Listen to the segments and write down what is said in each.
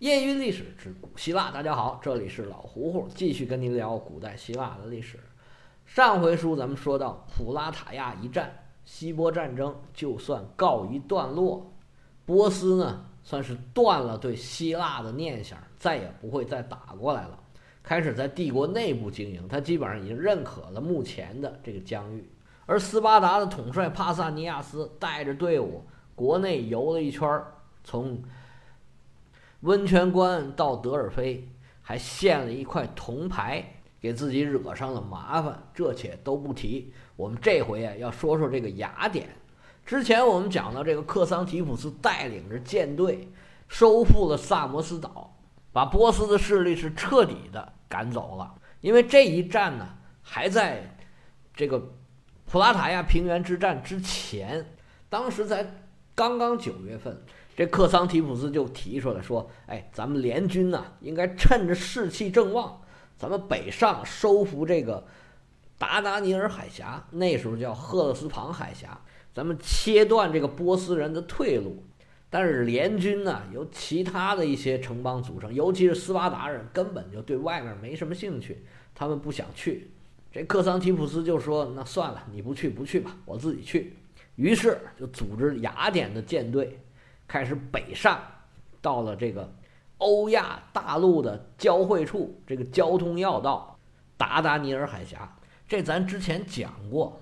业余历史之古希腊，大家好，这里是老胡胡，继续跟您聊古代希腊的历史。上回书咱们说到普拉塔亚一战，希波战争就算告一段落，波斯呢算是断了对希腊的念想，再也不会再打过来了，开始在帝国内部经营，他基本上已经认可了目前的这个疆域。而斯巴达的统帅帕萨尼亚斯带着队伍国内游了一圈，从温泉关到德尔菲，还献了一块铜牌，给自己惹上了麻烦。这且都不提。我们这回啊，要说说这个雅典。之前我们讲到，这个克桑提普斯带领着舰队收复了萨摩斯岛，把波斯的势力是彻底的赶走了。因为这一战呢，还在这个普拉塔亚平原之战之前，当时才刚刚九月份。这克桑提普斯就提出来说：“哎，咱们联军呢，应该趁着士气正旺，咱们北上收复这个达达尼尔海峡，那时候叫赫勒斯旁海峡，咱们切断这个波斯人的退路。但是联军呢，由其他的一些城邦组成，尤其是斯巴达人，根本就对外面没什么兴趣，他们不想去。这克桑提普斯就说：‘那算了，你不去不去吧，我自己去。’于是就组织雅典的舰队。”开始北上，到了这个欧亚大陆的交汇处，这个交通要道达达尼尔海峡。这咱之前讲过，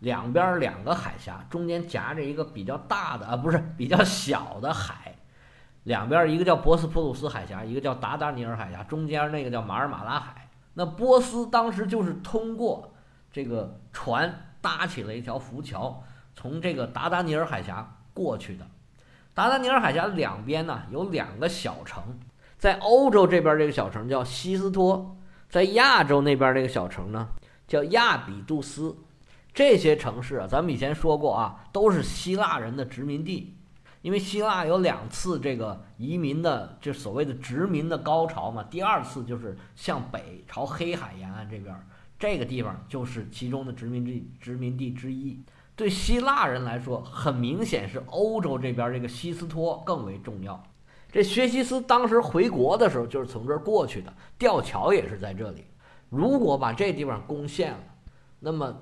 两边两个海峡，中间夹着一个比较大的啊，不是比较小的海。两边一个叫博斯普鲁斯海峡，一个叫达达尼尔海峡，中间那个叫马尔马拉海。那波斯当时就是通过这个船搭起了一条浮桥，从这个达达尼尔海峡过去的。达达尼尔海峡两边呢有两个小城，在欧洲这边这个小城叫西斯托，在亚洲那边这个小城呢叫亚比杜斯。这些城市啊，咱们以前说过啊，都是希腊人的殖民地。因为希腊有两次这个移民的，就所谓的殖民的高潮嘛。第二次就是向北朝黑海沿岸这边，这个地方就是其中的殖民地殖民地之一。对希腊人来说，很明显是欧洲这边这个西斯托更为重要。这薛西斯当时回国的时候，就是从这儿过去的，吊桥也是在这里。如果把这地方攻陷了，那么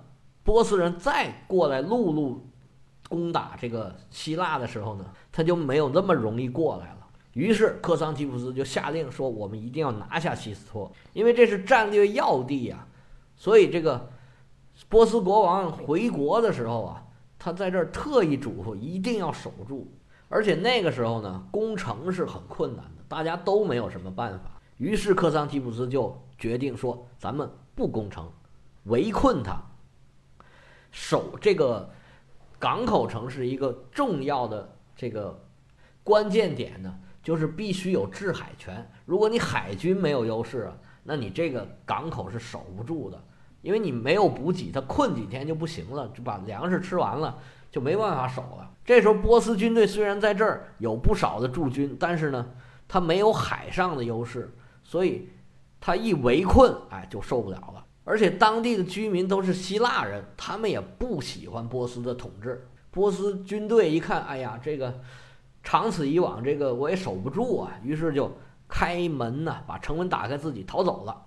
波斯人再过来陆路攻打这个希腊的时候呢，他就没有那么容易过来了。于是克桑提普斯就下令说：“我们一定要拿下西斯托，因为这是战略要地呀。”所以这个。波斯国王回国的时候啊，他在这儿特意嘱咐一定要守住，而且那个时候呢，攻城是很困难的，大家都没有什么办法。于是克桑提普斯就决定说：“咱们不攻城，围困他。守这个港口城是一个重要的这个关键点呢，就是必须有制海权。如果你海军没有优势啊，那你这个港口是守不住的。”因为你没有补给，他困几天就不行了，就把粮食吃完了，就没办法守了。这时候波斯军队虽然在这儿有不少的驻军，但是呢，他没有海上的优势，所以他一围困，哎，就受不了了。而且当地的居民都是希腊人，他们也不喜欢波斯的统治。波斯军队一看，哎呀，这个长此以往，这个我也守不住啊，于是就开门呢，把城门打开，自己逃走了。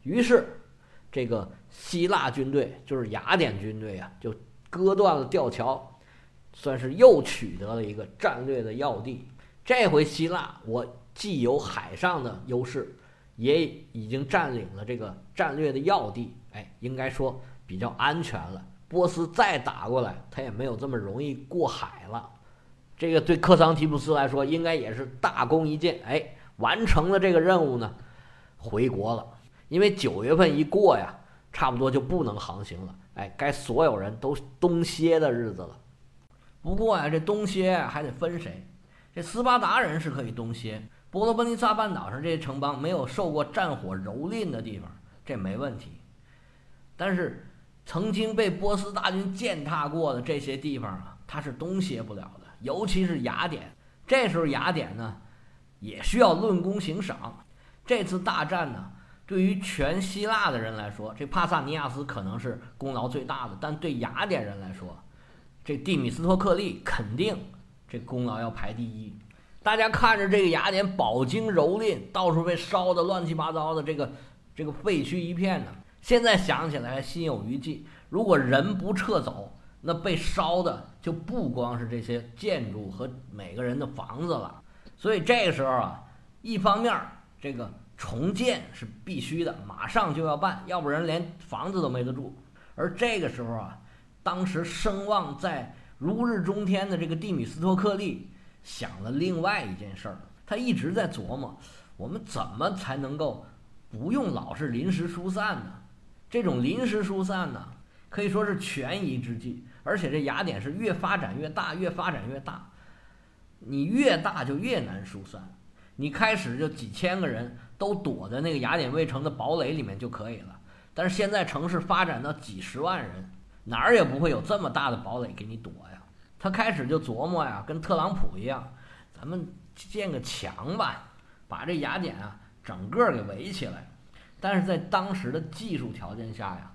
于是。这个希腊军队就是雅典军队啊，就割断了吊桥，算是又取得了一个战略的要地。这回希腊我既有海上的优势，也已经占领了这个战略的要地，哎，应该说比较安全了。波斯再打过来，他也没有这么容易过海了。这个对克桑提普斯来说，应该也是大功一件。哎，完成了这个任务呢，回国了。因为九月份一过呀，差不多就不能航行了。哎，该所有人都东歇的日子了。不过呀，这东歇还得分谁。这斯巴达人是可以东歇，波罗奔尼撒半岛上这些城邦没有受过战火蹂躏的地方，这没问题。但是曾经被波斯大军践踏过的这些地方啊，它是东歇不了的。尤其是雅典，这时候雅典呢，也需要论功行赏。这次大战呢。对于全希腊的人来说，这帕萨尼亚斯可能是功劳最大的；但对雅典人来说，这蒂米斯托克利肯定这功劳要排第一。大家看着这个雅典饱经蹂躏，到处被烧的乱七八糟的，这个这个废墟一片呢。现在想起来心有余悸。如果人不撤走，那被烧的就不光是这些建筑和每个人的房子了。所以这个时候啊，一方面这个重建是必须的，马上就要办，要不然连房子都没得住。而这个时候啊，当时声望在如日中天的这个蒂米斯托克利。想了另外一件事儿，他一直在琢磨，我们怎么才能够不用老是临时疏散呢？这种临时疏散呢，可以说是权宜之计。而且这雅典是越发展越大，越发展越大，你越大就越难疏散。你开始就几千个人都躲在那个雅典卫城的堡垒里面就可以了，但是现在城市发展到几十万人，哪儿也不会有这么大的堡垒给你躲呀。他开始就琢磨呀，跟特朗普一样，咱们建个墙吧，把这雅典啊整个给围起来。但是在当时的技术条件下呀，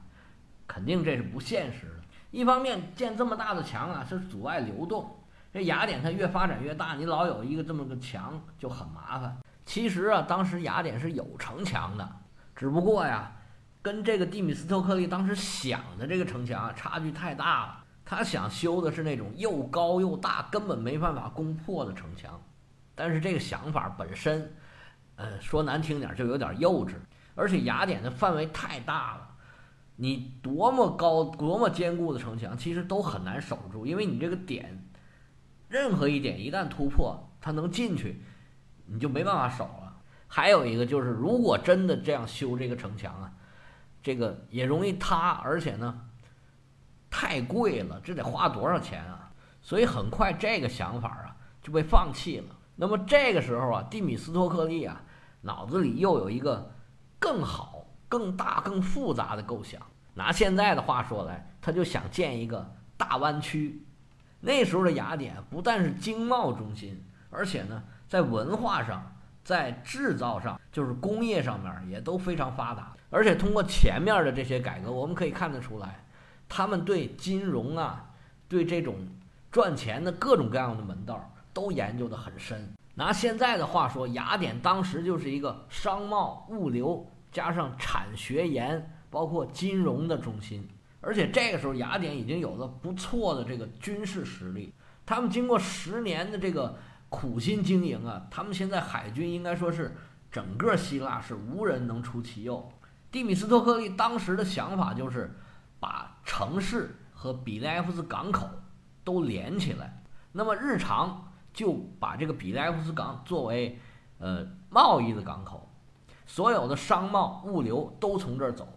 肯定这是不现实的。一方面建这么大的墙啊是阻碍流动，这雅典它越发展越大，你老有一个这么个墙就很麻烦。其实啊，当时雅典是有城墙的，只不过呀，跟这个蒂米斯托克利当时想的这个城墙差距太大了。他想修的是那种又高又大、根本没办法攻破的城墙，但是这个想法本身，呃，说难听点就有点幼稚。而且雅典的范围太大了，你多么高、多么坚固的城墙，其实都很难守住，因为你这个点，任何一点一旦突破，它能进去，你就没办法守了。还有一个就是，如果真的这样修这个城墙啊，这个也容易塌，而且呢。太贵了，这得花多少钱啊？所以很快这个想法啊就被放弃了。那么这个时候啊，蒂米斯托克利啊脑子里又有一个更好、更大、更复杂的构想。拿现在的话说来，他就想建一个大湾区。那时候的雅典不但是经贸中心，而且呢，在文化上、在制造上，就是工业上面也都非常发达。而且通过前面的这些改革，我们可以看得出来。他们对金融啊，对这种赚钱的各种各样的门道都研究得很深。拿现在的话说，雅典当时就是一个商贸、物流加上产学研，包括金融的中心。而且这个时候，雅典已经有了不错的这个军事实力。他们经过十年的这个苦心经营啊，他们现在海军应该说是整个希腊是无人能出其右。蒂米斯托克利当时的想法就是。把城市和比利埃夫斯港口都连起来，那么日常就把这个比利埃夫斯港作为呃贸易的港口，所有的商贸物流都从这儿走。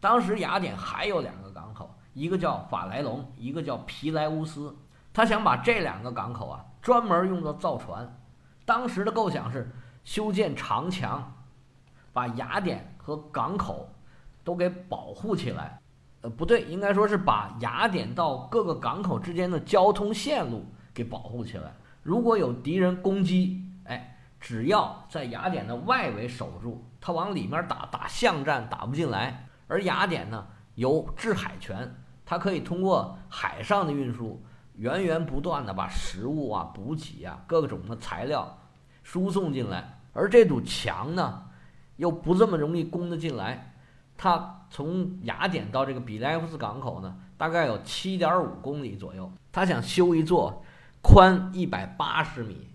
当时雅典还有两个港口，一个叫法莱隆，一个叫皮莱乌斯。他想把这两个港口啊专门用作造船。当时的构想是修建长墙，把雅典和港口都给保护起来。呃不对，应该说是把雅典到各个港口之间的交通线路给保护起来。如果有敌人攻击，哎，只要在雅典的外围守住，他往里面打，打巷战打不进来。而雅典呢，有制海权，它可以通过海上的运输，源源不断的把食物啊、补给啊、各种的材料输送进来。而这堵墙呢，又不这么容易攻得进来。它从雅典到这个比莱夫斯港口呢，大概有七点五公里左右。他想修一座宽一百八十米、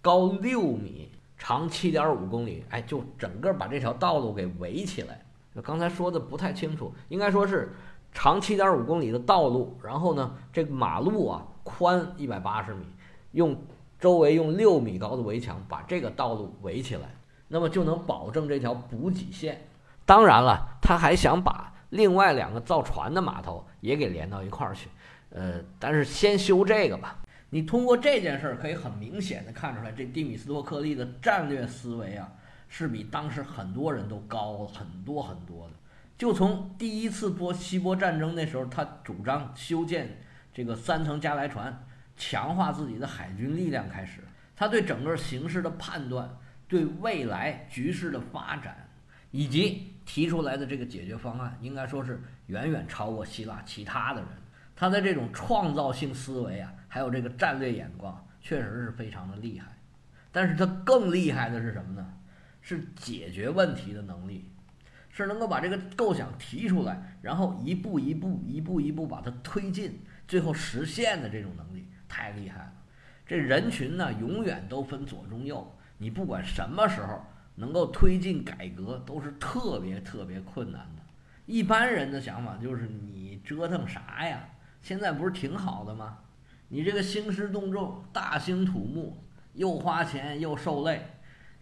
高六米、长七点五公里，哎，就整个把这条道路给围起来。刚才说的不太清楚，应该说是长七点五公里的道路，然后呢，这个马路啊宽一百八十米，用周围用六米高的围墙把这个道路围起来，那么就能保证这条补给线。当然了，他还想把另外两个造船的码头也给连到一块儿去，呃，但是先修这个吧。你通过这件事儿可以很明显的看出来，这蒂米斯托克利的战略思维啊，是比当时很多人都高很多很多的。就从第一次波希波战争那时候，他主张修建这个三层加莱船，强化自己的海军力量开始，他对整个形势的判断，对未来局势的发展。以及提出来的这个解决方案，应该说是远远超过希腊其他的人。他的这种创造性思维啊，还有这个战略眼光，确实是非常的厉害。但是他更厉害的是什么呢？是解决问题的能力，是能够把这个构想提出来，然后一步一步、一步一步把它推进，最后实现的这种能力太厉害了。这人群呢，永远都分左中右，你不管什么时候能够推进改革，都是特别特别困难的。一般人的想法就是你折腾啥呀？现在不是挺好的吗？你这个兴师动众、大兴土木，又花钱又受累。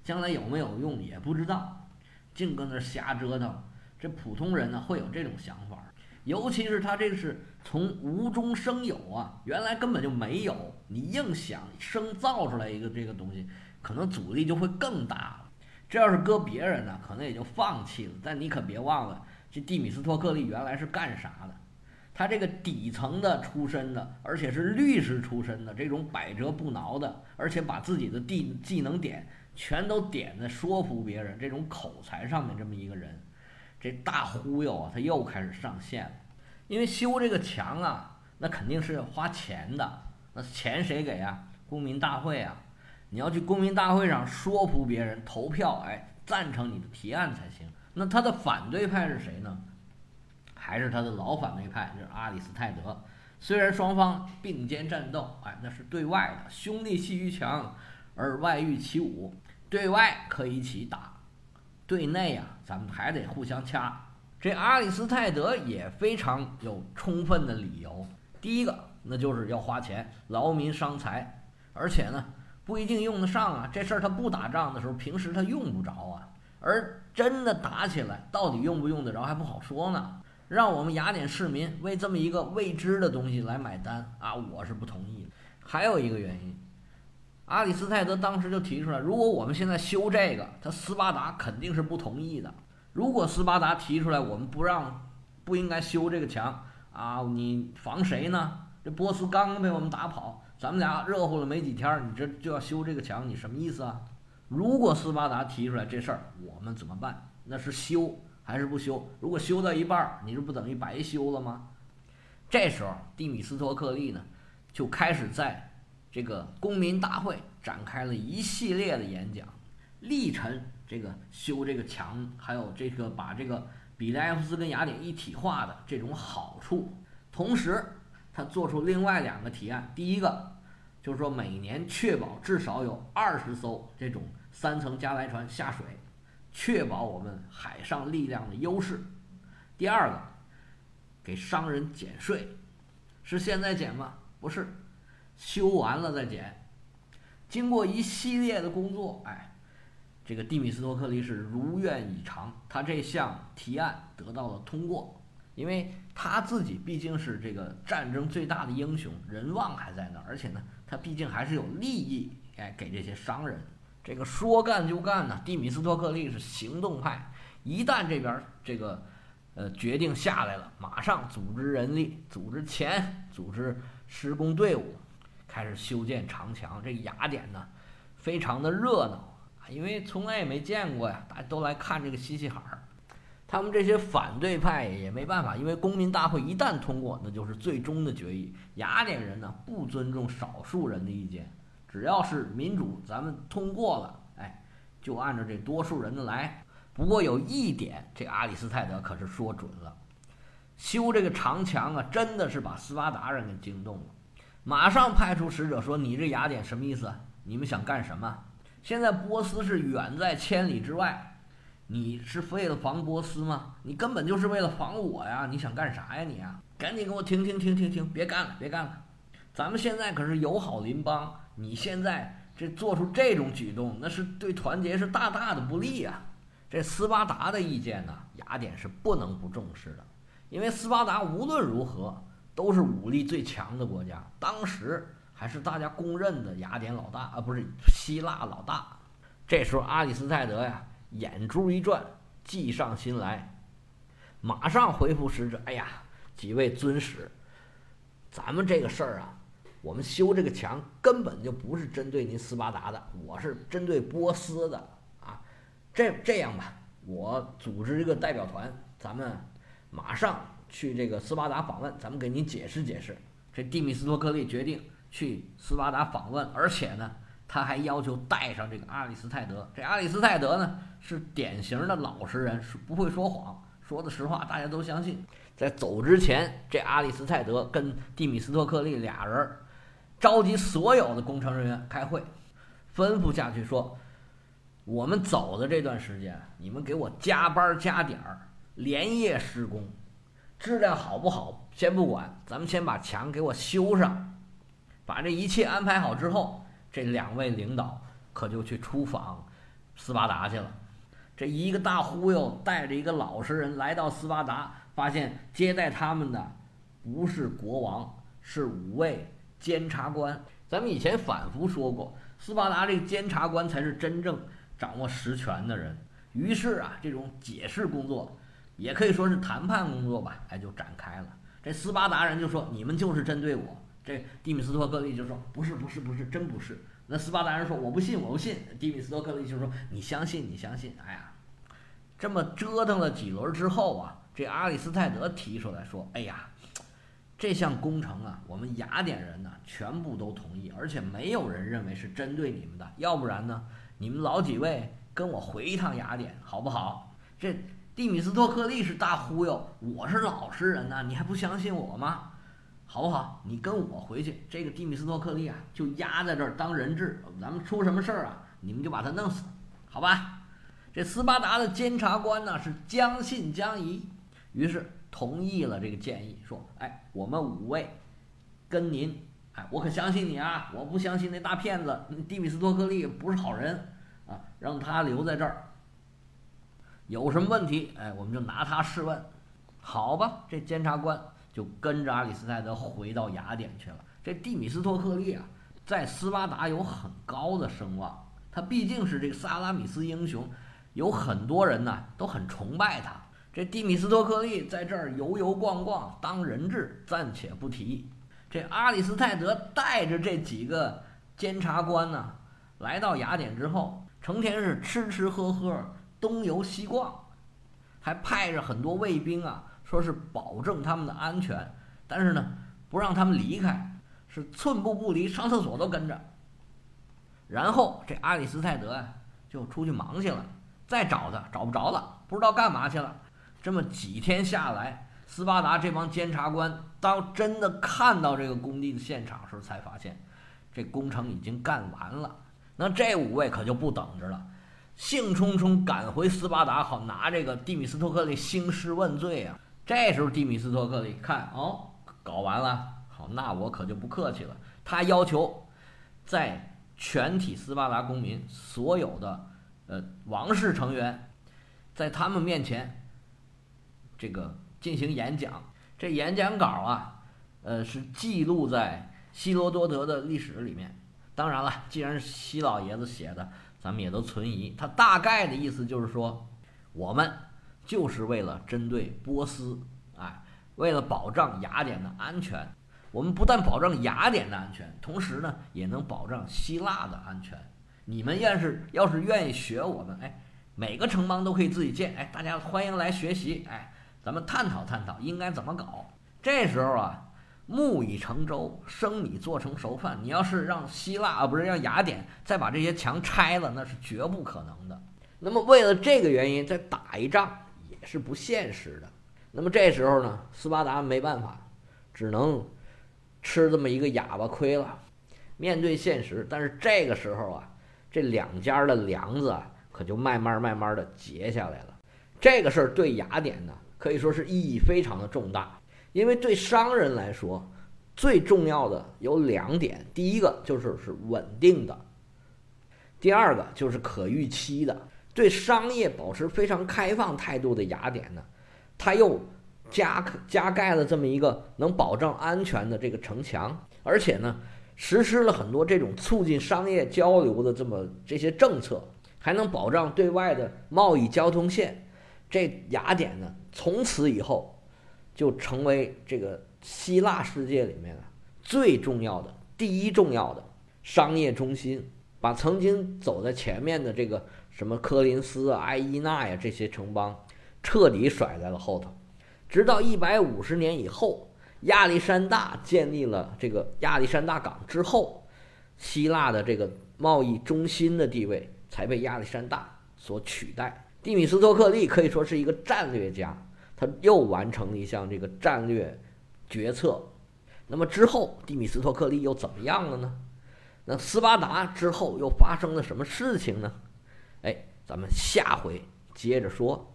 将来有没有用也不知道，净搁那瞎折腾。这普通人呢会有这种想法，尤其是他这是从无中生有啊，原来根本就没有，你硬想生造出来一个这个东西，可能阻力就会更大了。这要是搁别人呢，可能也就放弃了。但你可别忘了，这蒂米斯托克利原来是干啥的？他这个底层的出身的，而且是律师出身的，这种百折不挠的，而且把自己的地技能点。全都点在说服别人这种口才上面，这么一个人，这大忽悠啊，他又开始上线了。因为修这个墙啊，那肯定是要花钱的，那钱谁给啊？公民大会啊，你要去公民大会上说服别人投票，哎，赞成你的提案才行。那他的反对派是谁呢？还是他的老反对派，就是阿里斯泰德。虽然双方并肩战斗，哎，那是对外的，兄弟阋于墙而外御其武。对外可以一起打，对内呀，咱们还得互相掐。这阿里斯泰德也非常有充分的理由。第一个，那就是要花钱，劳民伤财，而且呢，不一定用得上啊。这事儿他不打仗的时候，平时他用不着啊。而真的打起来，到底用不用得着还不好说呢。让我们雅典市民为这么一个未知的东西来买单啊，我是不同意的。还有一个原因。阿里斯泰德当时就提出来，如果我们现在修这个，他斯巴达肯定是不同意的。如果斯巴达提出来，我们不让，不应该修这个墙啊，你防谁呢？这波斯刚刚被我们打跑，咱们俩热乎了没几天，你这就要修这个墙，你什么意思啊？如果斯巴达提出来这事儿，我们怎么办？那是修还是不修？如果修到一半，你这不等于白修了吗？这时候，蒂米斯托克利呢，就开始在。这个公民大会展开了一系列的演讲，力陈这个修这个墙，还有这个把这个比莱夫斯跟雅典一体化的这种好处。同时，他做出另外两个提案：第一个就是说每年确保至少有二十艘这种三层加莱船下水，确保我们海上力量的优势；第二个，给商人减税，是现在减吗？不是。修完了再减，经过一系列的工作，哎，这个蒂米斯托克利是如愿以偿，他这项提案得到了通过，因为他自己毕竟是这个战争最大的英雄，人望还在那，而且呢，他毕竟还是有利益，哎，给这些商人，这个说干就干呢。蒂米斯托克利是行动派，一旦这边这个呃决定下来了，马上组织人力、组织钱、组织施工队伍。开始修建长墙，这雅典呢，非常的热闹啊，因为从来也没见过呀，大家都来看这个西西海儿。他们这些反对派也没办法，因为公民大会一旦通过，那就是最终的决议。雅典人呢，不尊重少数人的意见，只要是民主，咱们通过了，哎，就按照这多数人的来。不过有一点，这阿里斯泰德可是说准了，修这个长墙啊，真的是把斯巴达人给惊动了。马上派出使者说：“你这雅典什么意思？你们想干什么？现在波斯是远在千里之外，你是为了防波斯吗？你根本就是为了防我呀！你想干啥呀你啊？赶紧给我停停停停停！别干了，别干了！咱们现在可是友好邻邦，你现在这做出这种举动，那是对团结是大大的不利呀！这斯巴达的意见呢，雅典是不能不重视的，因为斯巴达无论如何。”都是武力最强的国家，当时还是大家公认的雅典老大啊，不是希腊老大。这时候阿里斯泰德呀，眼珠一转，计上心来，马上回复使者：“哎呀，几位尊使，咱们这个事儿啊，我们修这个墙根本就不是针对您斯巴达的，我是针对波斯的啊。这这样吧，我组织一个代表团，咱们马上。”去这个斯巴达访问，咱们给您解释解释。这蒂米斯托克利决定去斯巴达访问，而且呢，他还要求带上这个阿里斯泰德。这阿里斯泰德呢，是典型的老实人，是不会说谎，说的实话大家都相信。在走之前，这阿里斯泰德跟蒂米斯托克利俩人召集所有的工程人员开会，吩咐下去说：“我们走的这段时间，你们给我加班加点儿，连夜施工，质量好不好先不管，咱们先把墙给我修上。把这一切安排好之后。”这两位领导可就去出访斯巴达去了。这一个大忽悠带着一个老实人来到斯巴达，发现接待他们的不是国王，是五位监察官。咱们以前反复说过，斯巴达这个监察官才是真正掌握实权的人。于是啊，这种解释工作也可以说是谈判工作吧，哎，就展开了。这斯巴达人就说：“你们就是针对我。”这蒂米斯托克利就说：“不是，不是，不是，真不是。”那斯巴达人说：“我不信，我不信。”蒂米斯托克利就说：“你相信，你相信。”哎呀，这么折腾了几轮之后啊，这阿里斯泰德提出来说：“哎呀，这项工程啊，我们雅典人呢全部都同意，而且没有人认为是针对你们的。要不然呢，你们老几位跟我回一趟雅典，好不好？”这蒂米斯托克利是大忽悠，我是老实人呐，你还不相信我吗？好不好？你跟我回去，这个蒂米斯托克利啊，就压在这儿当人质。咱们出什么事儿啊？你们就把他弄死，好吧？这斯巴达的监察官呢是将信将疑，于是同意了这个建议，说：“哎，我们五位跟您，哎，我可相信你啊！我不相信那大骗子蒂米斯托克利不是好人啊，让他留在这儿。有什么问题，哎，我们就拿他试问，好吧？这监察官。”就跟着阿里斯泰德回到雅典去了。这蒂米斯托克利啊，在斯巴达有很高的声望，他毕竟是这个萨拉米斯英雄，有很多人呢都很崇拜他。这蒂米斯托克利在这儿游游逛逛当人质，暂且不提。这阿里斯泰德带着这几个监察官呢，来到雅典之后，成天是吃吃喝喝，东游西逛，还派着很多卫兵啊。说是保证他们的安全，但是呢，不让他们离开，是寸步不离，上厕所都跟着。然后这阿里斯泰德呀，就出去忙去了，再找他找不着了，不知道干嘛去了。这么几天下来，斯巴达这帮监察官当真的看到这个工地的现场时，才发现这工程已经干完了。那这五位可就不等着了，兴冲冲赶回斯巴达，好拿这个蒂米斯托克利兴师问罪啊。这时候，蒂米斯托克利看哦，搞完了，好，那我可就不客气了。他要求在全体斯巴达公民所有的呃王室成员，在他们面前这个进行演讲。这演讲稿啊，呃，是记录在希罗多德的历史里面。当然了，既然是希老爷子写的，咱们也都存疑。他大概的意思就是说，我们。就是为了针对波斯，哎，为了保障雅典的安全，我们不但保障雅典的安全，同时呢，也能保障希腊的安全。你们要是要是愿意学我们，哎，每个城邦都可以自己建，哎，大家欢迎来学习，哎，咱们探讨探讨应该怎么搞。这时候啊，木已成舟，生米做成熟饭。你要是让希腊啊，不是让雅典再把这些墙拆了，那是绝不可能的。那么为了这个原因，再打一仗也。是不现实的。那么这时候呢，斯巴达没办法，只能吃这么一个哑巴亏了。面对现实，但是这个时候啊，这两家的梁子啊，可就慢慢慢慢的结下来了。这个事儿对雅典呢，可以说是意义非常的重大，因为对商人来说，最重要的有两点：第一个就是是稳定的，第二个就是可预期的。对商业保持非常开放态度的雅典呢，他又加加盖了这么一个能保障安全的这个城墙，而且呢，实施了很多这种促进商业交流的这么这些政策，还能保障对外的贸易交通线。这雅典呢，从此以后就成为这个希腊世界里面最重要的、第一重要的商业中心，把曾经走在前面的这个。什么科林斯啊、埃伊纳呀，这些城邦彻底甩在了后头。直到一百五十年以后，亚历山大建立了这个亚历山大港之后，希腊的这个贸易中心的地位才被亚历山大所取代。蒂米斯托克利可以说是一个战略家，他又完成了一项这个战略决策。那么之后，蒂米斯托克利又怎么样了呢？那斯巴达之后又发生了什么事情呢？哎，咱们下回接着说。